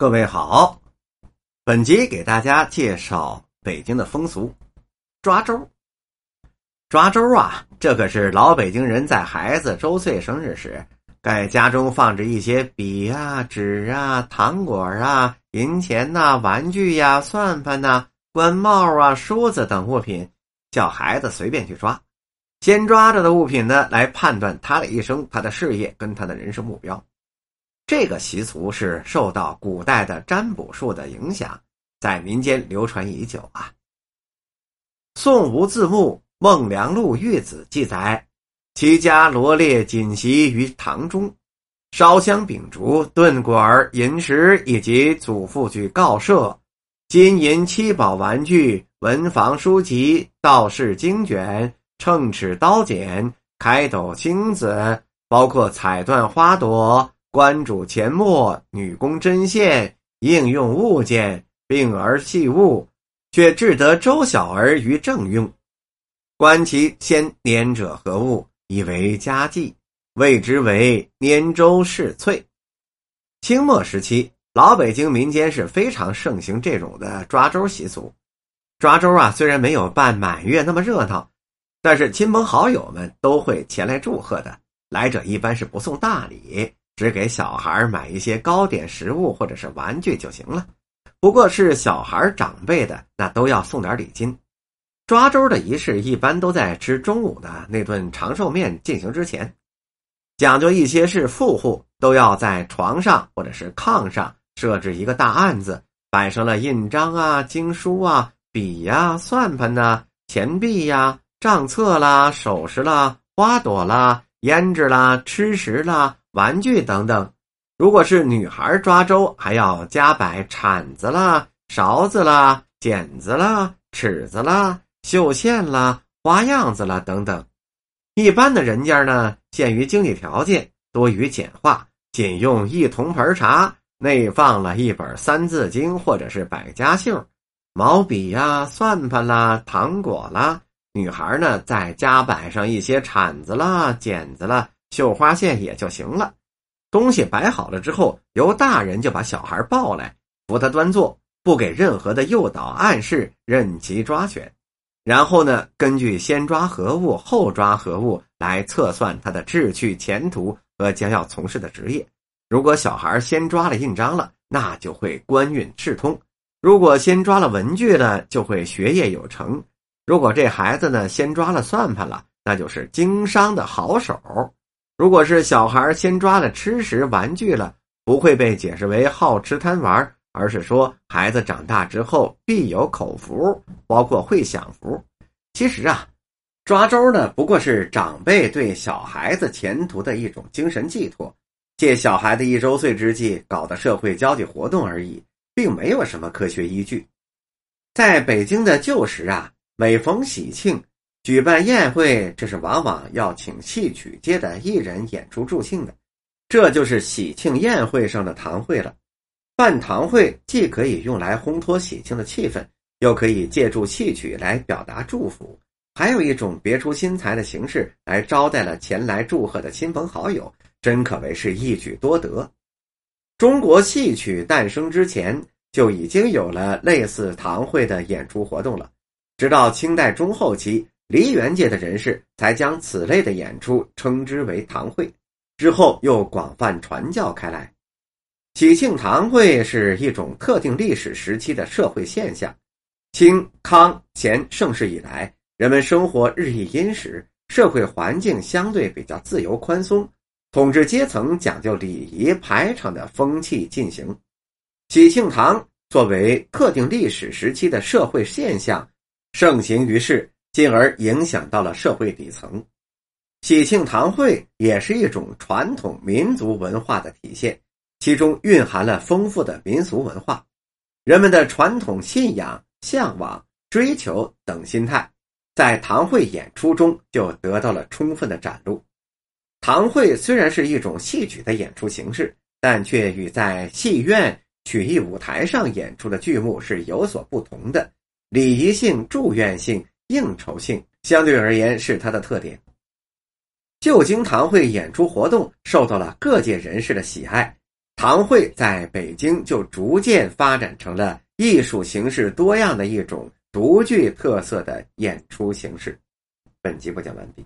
各位好，本集给大家介绍北京的风俗——抓周。抓周啊，这可是老北京人在孩子周岁生日时，在家中放置一些笔啊、纸啊、糖果啊、银钱呐、玩具呀、算盘呐、官帽啊、梳子等物品，叫孩子随便去抓。先抓着的物品呢，来判断他的一生、他的事业跟他的人生目标。这个习俗是受到古代的占卜术的影响，在民间流传已久啊。宋吴字幕《孟良禄玉子》记载，其家罗列锦席于堂中，烧香秉烛、炖果儿银石以及祖父举告设，金银七宝玩具、文房书籍、道士经卷。秤尺刀剪、开斗青子，包括彩缎花朵、官主钱墨、女工针线、应用物件、病儿器物，却至得周小儿于正用。观其先拈者何物，以为家祭，谓之为拈周试翠。清末时期，老北京民间是非常盛行这种的抓周习俗。抓周啊，虽然没有办满月那么热闹。但是亲朋好友们都会前来祝贺的，来者一般是不送大礼，只给小孩买一些糕点、食物或者是玩具就行了。不过是小孩长辈的，那都要送点礼金。抓周的仪式一般都在吃中午的那顿长寿面进行之前，讲究一些是富户都要在床上或者是炕上设置一个大案子，摆上了印章啊、经书啊、笔呀、算盘呐、钱币呀。账册啦、首饰啦、花朵啦、胭脂啦、吃食啦、玩具等等。如果是女孩抓周，还要加摆铲子啦、勺子啦、剪子啦、尺子啦、绣线啦、花样子啦等等。一般的人家呢，限于经济条件，多于简化，仅用一铜盆茶，内放了一本《三字经》或者是百家姓，毛笔呀、算盘啦、糖果啦。女孩呢，再加摆上一些铲子啦、剪子啦、绣花线也就行了。东西摆好了之后，由大人就把小孩抱来，扶他端坐，不给任何的诱导暗示，任其抓选。然后呢，根据先抓何物，后抓何物来测算他的志趣、前途和将要从事的职业。如果小孩先抓了印章了，那就会官运赤通；如果先抓了文具了，就会学业有成。如果这孩子呢先抓了算盘了，那就是经商的好手；如果是小孩先抓了吃食玩具了，不会被解释为好吃贪玩，而是说孩子长大之后必有口福，包括会享福。其实啊，抓周呢不过是长辈对小孩子前途的一种精神寄托，借小孩的一周岁之际搞的社会交际活动而已，并没有什么科学依据。在北京的旧时啊。每逢喜庆，举办宴会，这是往往要请戏曲界的艺人演出助兴的，这就是喜庆宴会上的堂会了。办堂会既可以用来烘托喜庆的气氛，又可以借助戏曲来表达祝福，还有一种别出心裁的形式来招待了前来祝贺的亲朋好友，真可谓是一举多得。中国戏曲诞生之前就已经有了类似堂会的演出活动了。直到清代中后期，梨园界的人士才将此类的演出称之为堂会，之后又广泛传教开来。喜庆堂会是一种特定历史时期的社会现象。清、康、乾盛世以来，人们生活日益殷实，社会环境相对比较自由宽松，统治阶层讲究礼仪排场的风气进行。喜庆堂作为特定历史时期的社会现象。盛行于世，进而影响到了社会底层。喜庆堂会也是一种传统民族文化的体现，其中蕴含了丰富的民俗文化，人们的传统信仰、向往、追求等心态，在堂会演出中就得到了充分的展露。堂会虽然是一种戏曲的演出形式，但却与在戏院、曲艺舞台上演出的剧目是有所不同的。礼仪性、祝愿性、应酬性相对而言是它的特点。旧京堂会演出活动受到了各界人士的喜爱，堂会在北京就逐渐发展成了艺术形式多样的一种独具特色的演出形式。本集播讲完毕。